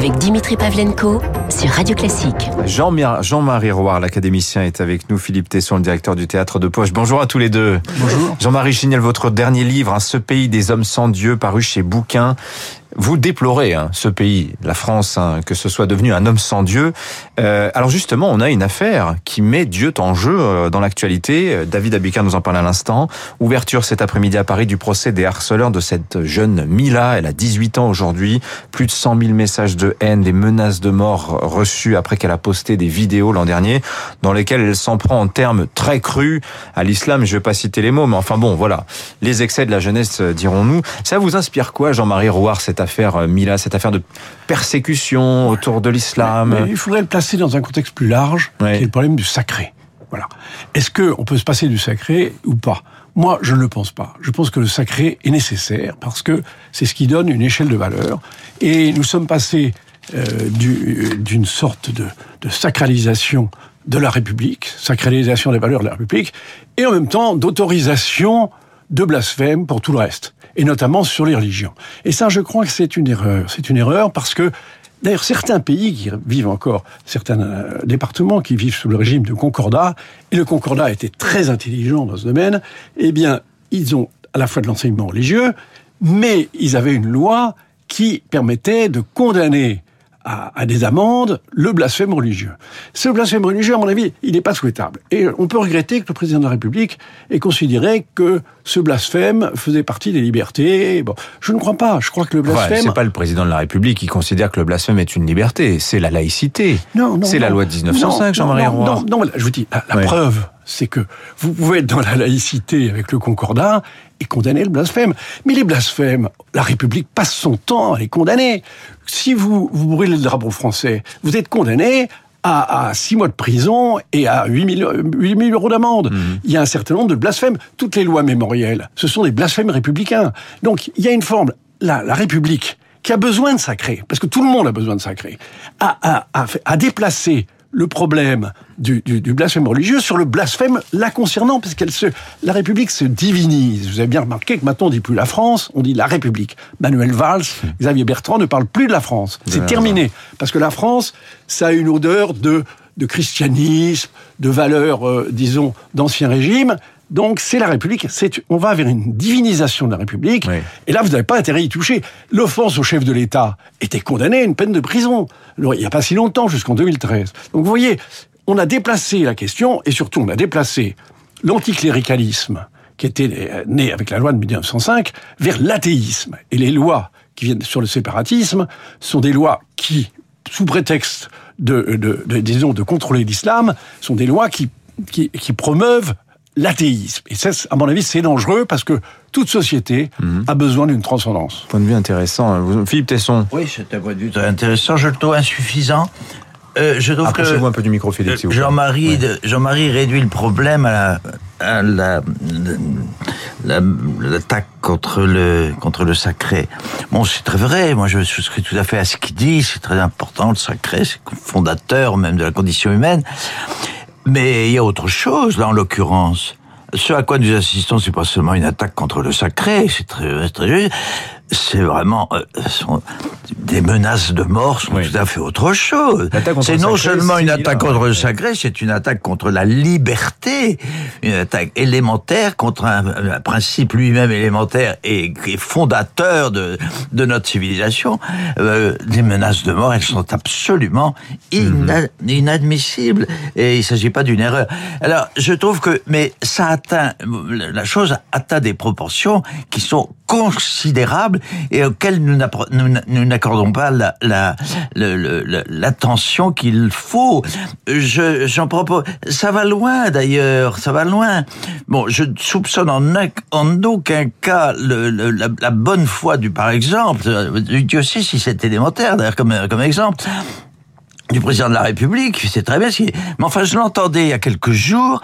avec Dimitri Pavlenko sur Radio Classique. Jean-Marie Roire, l'académicien, est avec nous. Philippe Tesson, le directeur du théâtre de Poche. Bonjour à tous les deux. Bonjour. Jean-Marie Chignel, votre dernier livre, hein, Ce pays des hommes sans Dieu, paru chez Bouquin. Vous déplorez hein, ce pays, la France, hein, que ce soit devenu un homme sans Dieu. Euh, alors justement, on a une affaire qui met Dieu en jeu euh, dans l'actualité. David Abicard nous en parle à l'instant. Ouverture cet après-midi à Paris du procès des harceleurs de cette jeune Mila. Elle a 18 ans aujourd'hui. Plus de 100 000 messages de haine, des menaces de mort reçues après qu'elle a posté des vidéos l'an dernier dans lesquelles elle s'en prend en termes très crus à l'islam. Je vais pas citer les mots, mais enfin bon, voilà. Les excès de la jeunesse, euh, dirons-nous. Ça vous inspire quoi, Jean-Marie Rouard, cette affaire euh, Mila, cette affaire de persécution autour de l'islam. il faudrait le placer dans un contexte plus large, qui est le problème du sacré. Voilà. Est-ce que on peut se passer du sacré ou pas? Moi, je ne le pense pas. Je pense que le sacré est nécessaire parce que c'est ce qui donne une échelle de valeur. Et nous sommes passés euh, d'une sorte de, de sacralisation de la République, sacralisation des valeurs de la République, et en même temps d'autorisation de blasphème pour tout le reste et notamment sur les religions. Et ça, je crois que c'est une erreur. C'est une erreur parce que D'ailleurs, certains pays qui vivent encore, certains euh, départements qui vivent sous le régime de concordat, et le concordat été très intelligent dans ce domaine, eh bien, ils ont à la fois de l'enseignement religieux, mais ils avaient une loi qui permettait de condamner à, des amendes le blasphème religieux. Ce blasphème religieux, à mon avis, il n'est pas souhaitable. Et on peut regretter que le président de la République ait considéré que ce blasphème faisait partie des libertés. Bon, je ne crois pas. Je crois que le blasphème. Ouais, c'est pas le président de la République qui considère que le blasphème est une liberté. C'est la laïcité. Non, non. C'est la loi de 1905, Jean-Marie Roy. Non, non, je vous dis, la, preuve, c'est que vous pouvez être dans la laïcité avec le concordat et condamner le blasphème. Mais les blasphèmes, la République passe son temps à les condamner. Si vous, vous brûlez le drapeau français, vous êtes condamné à, à six mois de prison et à 8 000, 8 euros d'amende. Mhm. Il y a un certain nombre de blasphèmes. Toutes les lois mémorielles, ce sont des blasphèmes républicains. Donc il y a une forme, la, la République, qui a besoin de sacré, parce que tout le monde a besoin de sacré, a, a, a, a déplacé le problème du, du, du, blasphème religieux sur le blasphème la concernant, parce qu'elle se, la République se divinise. Vous avez bien remarqué que maintenant on dit plus la France, on dit la République. Manuel Valls, Xavier Bertrand ne parlent plus de la France. C'est terminé, parce que la France, ça a une odeur de, de christianisme, de valeurs, euh, disons, d'ancien régime. Donc c'est la République, c'est on va vers une divinisation de la République. Et là, vous n'avez pas intérêt à y toucher. L'offense au chef de l'État était condamnée à une peine de prison. Il n'y a pas si longtemps, jusqu'en 2013. Donc vous voyez, on a déplacé la question, et surtout on a déplacé l'anticléricalisme, qui était né avec la loi de 1905, vers l'athéisme. Et les lois qui viennent sur le séparatisme sont des lois qui, sous prétexte de, de, de disons, de contrôler l'islam, sont des lois qui, qui, qui promeuvent l'athéisme. Et ça, à mon avis, c'est dangereux parce que toute société mhm. a besoin d'une transcendance. Point de vue intéressant. Philippe Tesson. Oui, c'est un point de vue très intéressant. Je le trouve insuffisant. Euh, je trouve que un peu du micro, Philippe. Jean-Marie, Jean-Marie réduit le problème à la, l'attaque contre le contre le sacré. Bon, c'est très vrai. Moi, je souscris tout à fait à ce qu'il dit. C'est très important le sacré, c'est fondateur même de la condition humaine. Mais il y a autre chose, là, en l'occurrence. Ce à quoi nous assistons, c'est pas seulement une attaque contre le sacré, c'est très, très juste, c'est vraiment euh, des menaces de mort sont tout à fait autre chose. C'est non seulement une attaque contre le sacré, c'est une attaque contre la liberté, une attaque élémentaire contre un, principe lui-même élémentaire et, fondateur de, de notre civilisation. Euh, des menaces de mort, elles sont absolument mhm. inadmissibles et il s'agit pas d'une erreur. Alors, je trouve que, mais ça atteint, la chose atteint des proportions qui sont considérables et auxquelles nous n'accordons pas la, la, l'attention qu'il faut. Je, j'en propose. Ça va loin d'ailleurs, ça va loin. Bon, je soupçonne en, en aucun cas la, bonne foi du, par exemple, du diocèse si c'est élémentaire d'ailleurs comme, comme exemple. Du président de la République, c'est très bien. Mais enfin, je l'entendais il y a quelques jours,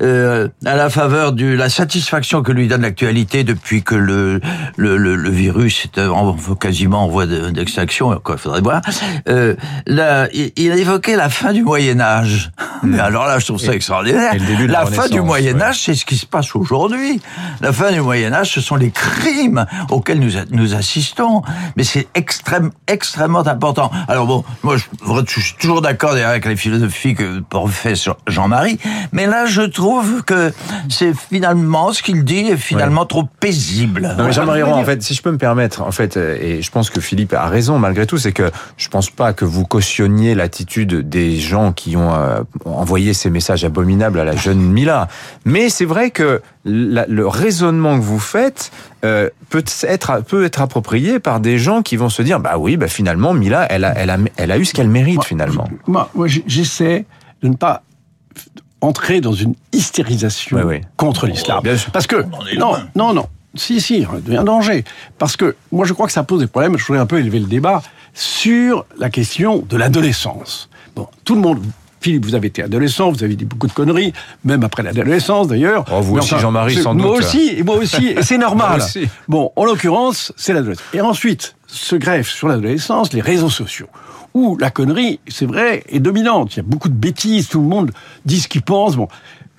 euh, à la faveur de la satisfaction que lui donne l'actualité depuis que le le, le, le virus est en, quasiment en voie d'extinction. Quoi, faudrait voir. Euh, là, il, a évoqué la fin du Moyen Âge. Mais alors là, je trouve ça extraordinaire. la, fin du Moyen Âge, c'est ce qui se passe aujourd'hui. La fin du Moyen Âge, ce sont les crimes auxquels nous nous assistons. Mais c'est extrêmement extrêmement important. Alors bon, moi, je, je suis toujours d'accord avec les philosophies que fait Jean-Marie, mais là, je trouve que c'est finalement ce qu'il dit est finalement trop paisible. Jean-Marie Roy, en fait, si je peux me permettre, en fait, et je pense que Philippe a raison malgré tout, c'est que je pense pas que vous cautionniez l'attitude des gens qui ont euh, envoyé ces messages abominables à la jeune Mila. Mais c'est vrai que le raisonnement que vous faites euh, peut être peut être approprié par des gens qui vont se dire bah oui bah finalement Mila elle a elle a elle a eu ce qu'elle mérite finalement. Moi, moi j'essaie de ne pas entrer dans une hystérisation contre l'islam. Parce que non non non. Si si il devient un danger. Parce que moi je crois que ça pose des problèmes. Je voudrais un peu élever le débat sur la question de l'adolescence. Bon, tout le monde Philippe, vous avez été adolescent, vous avez dit beaucoup de conneries, même après l'adolescence d'ailleurs. Oh, vous aussi, Jean-Marie, sans doute. Moi aussi, et moi aussi, c'est normal. Bon, en l'occurrence, c'est l'adolescence. Et ensuite, se greffe sur l'adolescence les réseaux sociaux où la connerie, c'est vrai, est dominante. Il y a beaucoup de bêtises, tout le monde dit ce qu'il pense. Bon,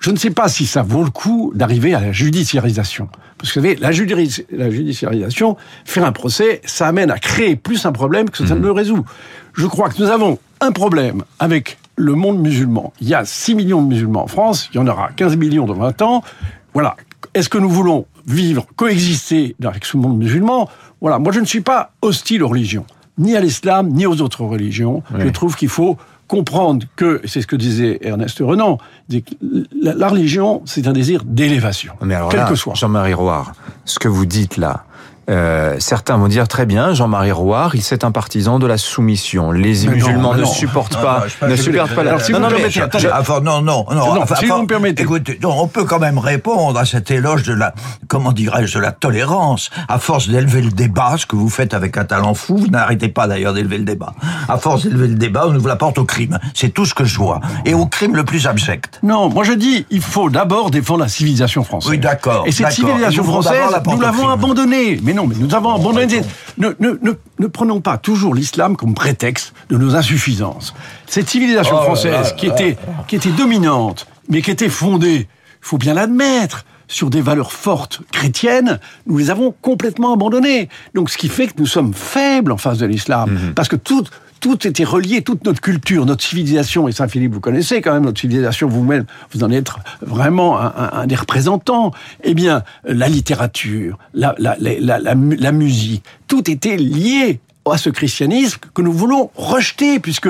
je ne sais pas si ça vaut le coup d'arriver à la judiciarisation. Parce que vous savez, la, judiciarisation, faire un procès, ça amène à créer plus un problème que ça ne mhm. le résout. Je crois que nous avons un problème avec le monde musulman. Il y a 6 millions de musulmans en France, il y en aura 15 millions dans 20 ans. Voilà. Est-ce que nous voulons vivre, coexister avec ce monde musulman? Voilà. Moi, je ne suis pas hostile aux religions, ni à l'islam, ni aux autres religions. Je trouve qu'il faut comprendre que, c'est ce que disait Ernest Renan, la, religion, c'est un désir d'élévation. Quel que soit. Jean-Marie Roire, ce que vous dites là, euh, certains vont dire très bien, Jean-Marie Roire, il c'est un partisan de la soumission. Les musulmans ne supportent pas, ne supportent pas la. non, non, non, non, non, si vous me permettez. Écoutez, on peut quand même répondre à cet éloge de la, comment dirais-je, de la tolérance. À force d'élever le débat, ce que vous faites avec un talent fou, vous n'arrêtez pas d'ailleurs d'élever le débat. À force d'élever le débat, on ouvre la porte au crime. C'est tout ce que je vois. Et au crime le plus abject. Non, moi je dis, il faut d'abord défendre la civilisation française. Oui, d'accord. Et cette civilisation française, nous l'avons abandonnée. Mais non, mais nous avons abandonné. Ne, ne, ne, prenons pas toujours l'islam comme prétexte de nos insuffisances. Cette civilisation oh française qui était, qui était dominante, mais qui était fondée, il faut bien l'admettre, sur des valeurs fortes chrétiennes, nous les avons complètement abandonnées. Donc ce qui fait que nous sommes faibles en face de l'islam. Mhm. Parce que tout, tout était relié, toute notre culture, notre civilisation, et Saint-Philippe, vous connaissez quand même notre civilisation vous-même, vous en êtes vraiment un, des représentants, eh bien, la littérature, la, la, musique, tout était lié à ce christianisme que nous voulons rejeter, puisque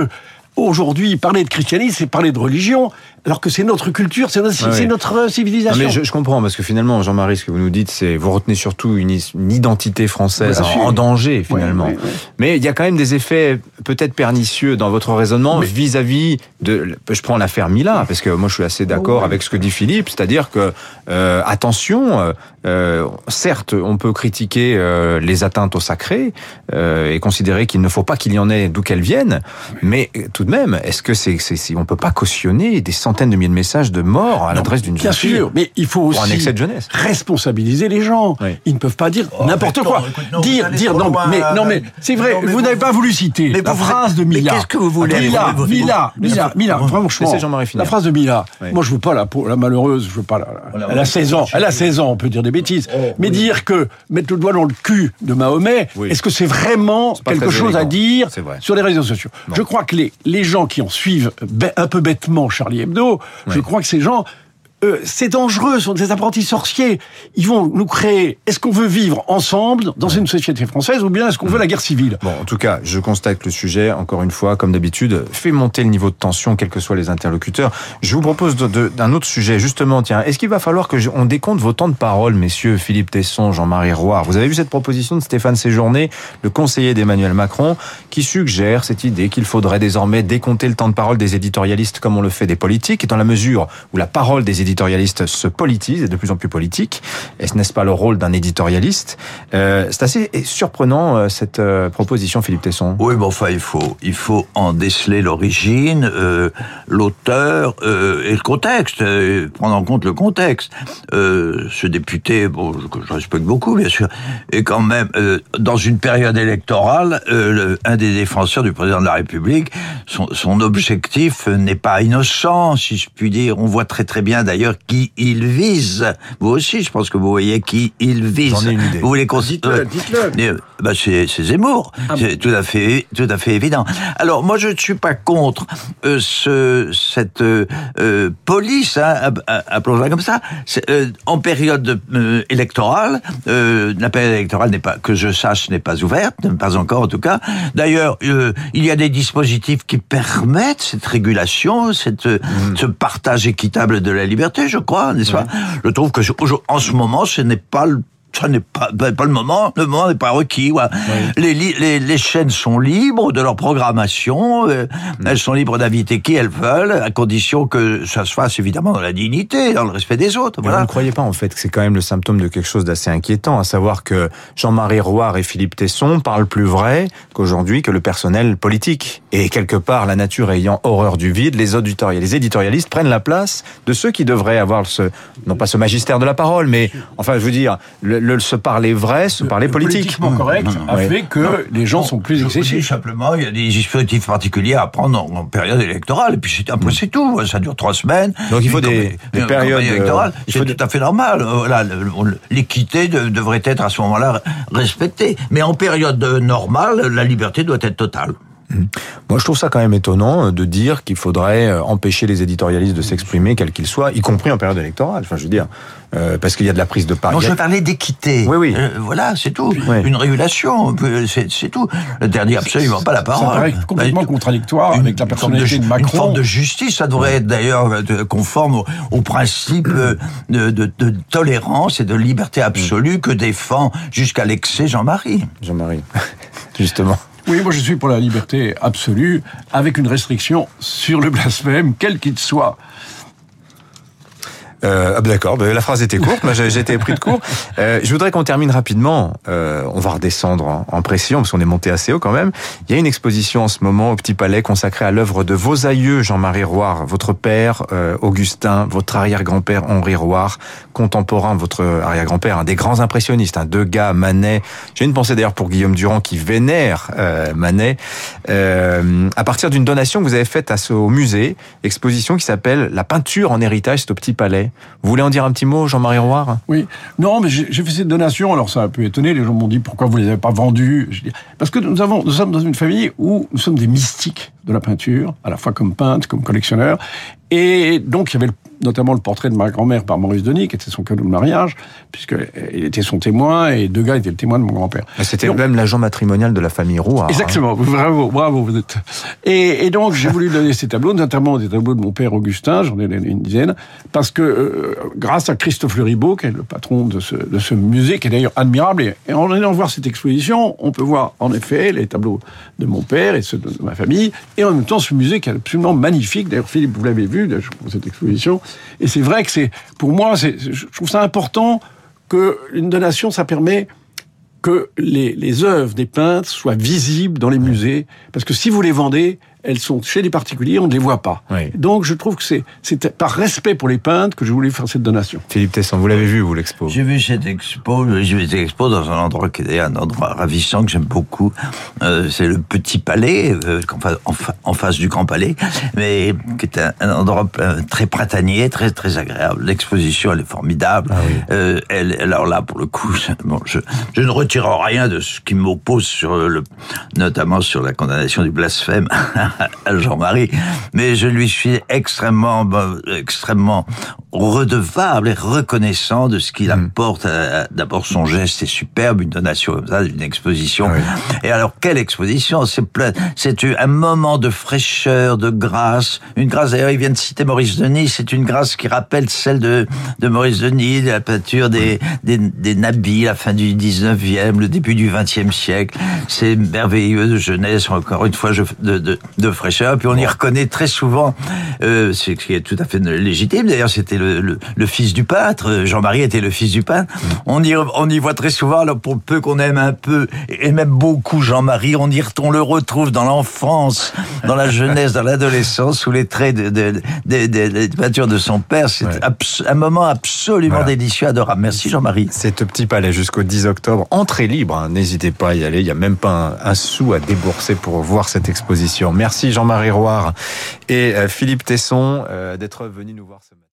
aujourd'hui, parler de christianisme, c'est parler de religion, alors que c'est notre culture, c'est notre, notre, civilisation. mais je, comprends, parce que finalement, Jean-Marie, ce que vous nous dites, c'est vous retenez surtout une, identité française en, danger, finalement. mais il y a quand même des effets peut-être pernicieux dans votre raisonnement vis-à-vis de... Je prends l'affaire Mila, parce que moi je suis assez d'accord avec ce que dit Philippe, c'est-à-dire que, euh, attention, euh, euh, certes, on peut critiquer euh, les atteintes au sacré euh, et considérer qu'il ne faut pas qu'il y en ait d'où qu'elles viennent, mais tout de même, est-ce que c'est... c'est on peut pas cautionner des centaines de milliers de messages de mort à l'adresse d'une Bien sûr, mais il faut aussi responsabiliser les gens. Ils ne peuvent pas dire oh, n'importe quoi. dire, dire, non, mais, non, mais c'est vrai, vous n'avez pas voulu citer la phrase de Mila. qu'est-ce que vous voulez Mila, Mila, Mila, Mila, franchement, la phrase de Mila. Moi, je veux pas la, la malheureuse, je veux pas la, elle a 16 ans, elle a 16 ans, on peut dire des bêtises. Oh, mais dire que mettre le doigt dans le cul de Mahomet, est-ce que c'est vraiment quelque chose à dire sur les réseaux sociaux? Je crois que les, les gens qui en suivent un peu bêtement Charlie Hebdo, je crois que ces gens euh, c'est dangereux, ce sont des apprentis sorciers. Ils vont nous créer. Est-ce qu'on veut vivre ensemble dans une société française ou bien est-ce qu'on veut la guerre civile? Bon, en tout cas, je constate que le sujet, encore une fois, comme d'habitude, fait monter le niveau de tension, quels que soient les interlocuteurs. Je vous propose d'un autre sujet, justement. Tiens, est-ce qu'il va falloir que on décompte vos temps de parole, messieurs Philippe Tesson, Jean-Marie Roy Vous avez vu cette proposition de Stéphane Séjourné, le conseiller d'Emmanuel Macron, qui suggère cette idée qu'il faudrait désormais décompter le temps de parole des éditorialistes comme on le fait des politiques, et dans la mesure où la parole des éditorialistes éditorialistes se politisent, et de plus en plus politiques. Et ce n'est pas le rôle d'un éditorialiste? Euh, c'est assez surprenant euh, cette euh, proposition, Philippe Tesson. Oui, bon, enfin, il faut, il faut en déceler l'origine, euh, l'auteur euh, et le contexte, euh, prendre en compte le contexte. Ce député, bon, que je respecte beaucoup, bien sûr, est quand même dans une période électorale, le, un des défenseurs du président de la République. Son, son objectif n'est pas innocent, si je puis dire. On voit très très bien d'ailleurs qui il vise. Vous aussi, je pense que vous voyez qui il vise. J'en ai une idée. Vous voulez qu'on Dites-le, dites-le. bah c'est c'est Zemmour, Ah c'est tout à fait tout à fait évident. Alors moi je ne suis pas contre euh, ce cette euh, euh, police, hein, app- appelons-la comme ça, C'est, euh, en période euh, électorale. Euh, la période électorale n'est pas que je sache n'est pas ouverte, pas encore en tout cas. D'ailleurs, euh, il y a des dispositifs qui permettent cette régulation, cette euh, ce partage équitable de la liberté, je crois, n'est-ce pas? Je trouve que en ce moment, ce n'est pas le ça n'est pas, pas le moment, le moment n'est pas requis. ouais. Les, li- les, les chaînes sont libres de leur programmation, euh, elles sont libres d'inviter qui elles veulent, à condition que ça se fasse évidemment dans la dignité, dans le respect des autres. Mais Vous Voilà. ne croyez pas en fait que c'est quand même le symptôme de quelque chose d'assez inquiétant, à savoir que Jean-Marie Roire et Philippe Tesson parlent plus vrai qu'aujourd'hui que le personnel politique. Et quelque part, la nature ayant horreur du vide, les les éditorialistes prennent la place de ceux qui devraient avoir ce, non pas ce magistère de la parole, mais enfin, je veux dire, le, le se parler vrai, se parler Le politique. Politiquement correct a Oui. fait que les gens sont plus excessifs. simplement, il y a des dispositifs particuliers à prendre en, en période électorale, et puis c'est un peu c'est tout. Ça dure trois semaines. Donc il faut des- des périodes, euh, faut c'est tout à fait normal. Euh, l'équité de- devrait être à ce moment-là respectée. Mais en période normale, la liberté doit être totale. Moi, je trouve ça quand même étonnant euh, de dire qu'il faudrait euh, empêcher les éditorialistes de s'exprimer, quels qu'ils soient, y compris en période électorale. Enfin, je veux dire, euh, parce qu'il y a de la prise de parole. Non, je parlais d'équité. Oui, oui. Euh, voilà, c'est tout. Oui. Une régulation, c'est tout. Le dernier absolument pas la Ça parole. paraît complètement Bah, contradictoire une- avec la personnalité de, ju- Macron. Une forme de justice, ça devrait être d'ailleurs conforme au, au principe de, de- de tolérance et de liberté absolue que défend jusqu'à l'excès Jean-Marie. Jean-Marie, justement. Oui, moi je suis pour la liberté absolue, avec une restriction sur le blasphème, quel qu'il soit. Euh, ah d'accord, bah la phrase était courte, j'ai été pris de court. Euh, je voudrais qu'on termine rapidement. Euh, on va redescendre en, en pression parce qu'on est monté assez haut quand même. Il y a une exposition en ce moment au Petit Palais consacrée à l'œuvre de vos aïeux Jean-Marie Roire, votre père euh, Augustin, votre arrière-grand-père Henri Roire, contemporain votre arrière-grand-père, un des grands impressionnistes, un Degas, Manet. J'ai une pensée d'ailleurs pour Guillaume Durand qui vénère euh, Manet. Euh, à partir d'une donation que vous avez faite à ce, au musée, exposition qui s'appelle La peinture en héritage, c'est au Petit Palais. Vous voulez en dire un petit mot, Jean-Marie Roire? Oui, non, mais j'ai fait cette donation, alors ça a un peu étonné, les gens m'ont dit pourquoi vous les avez pas vendus? Parce que nous, avons, nous sommes dans une famille où nous sommes des mystiques de la peinture, à la fois comme peintre, comme collectionneur, et donc il y avait notamment le portrait de ma grand-mère par Maurice Denis, qui était son cadeau de mariage, puisqu'il était son témoin, et Degas était le témoin de mon grand-père. C'était Donc- même l'agent matrimonial de la famille Roire. hein. Exactement, bravo, bravo, vous êtes. Et, et donc j'ai voulu donner ces tableaux, notamment des tableaux de mon père Augustin, j'en ai donné une dizaine, parce que euh, grâce à Christophe Luribeau, qui est le patron de ce, de ce musée, qui est d'ailleurs admirable, et, et en allant voir cette exposition, on peut voir en effet les tableaux de mon père et ceux de ma famille, et en même temps ce musée qui est absolument magnifique. D'ailleurs Philippe, vous l'avez vu, cette exposition, et c'est vrai que c'est, pour moi, je trouve ça important que une donation, ça permet que les, les œuvres des peintres soient visibles dans les musées, parce que si vous les vendez, elles sont chez les particuliers, on ne les voit pas. Oui. Donc je trouve que c'est par respect pour les peintres que je voulais faire cette donation. Philippe Tesson, vous l'avez vu, vous, l'expo? J'ai vu cette expo, j'ai vu cette expo dans un endroit qui est d'ailleurs un endroit ravissant que j'aime beaucoup. Euh, c'est le Petit Palais, euh, en, fa- en fa- en face du Grand Palais, mais qui est un, un endroit euh, très printanier, très très agréable. L'exposition, elle est formidable. Ah oui. Euh, elle, alors là, pour le coup, je- bon, je, je ne retire rien de ce qui m'oppose sur le, notamment sur la condamnation du blasphème Jean-Marie, mais je lui suis extrêmement, ben, extrêmement redevable et reconnaissant de ce qu'il apporte. à- D'abord, son geste est superbe, une donation comme ça, une exposition. Oui. Et alors, quelle exposition? C'est plein, c'est un moment de fraîcheur, de grâce, une grâce. D'ailleurs, il vient de citer Maurice Denis. C'est une grâce qui rappelle celle de, de Maurice Denis, de la peinture des, des, des nabis, la fin du 19e, le début du 20e siècle. C'est merveilleux de jeunesse, encore une fois, de, de, de fraîcheur. Puis on y reconnaît très souvent, euh, c'est ce qui est tout à fait légitime. D'ailleurs, c'était le le, le, le fils du peintre. Jean-Marie était le fils du peintre. On y, on y voit très souvent, alors pour peu qu'on aime un peu, et même beaucoup Jean-Marie, on, y, on le retrouve dans l'enfance, dans la jeunesse, dans l'adolescence, sous les traits de, de, de, de, de peinture de son père. C'est Ouais. un moment absolument Voilà. délicieux, adorable. Merci Jean-Marie. C'est au Petit Palais jusqu'au 10 octobre. Entrée libre, hein. n'hésitez pas à y aller. Il n'y a même pas un, un sou à débourser pour voir cette exposition. Merci Jean-Marie Roire et euh, Philippe Tesson euh, d'être venus nous voir ce matin.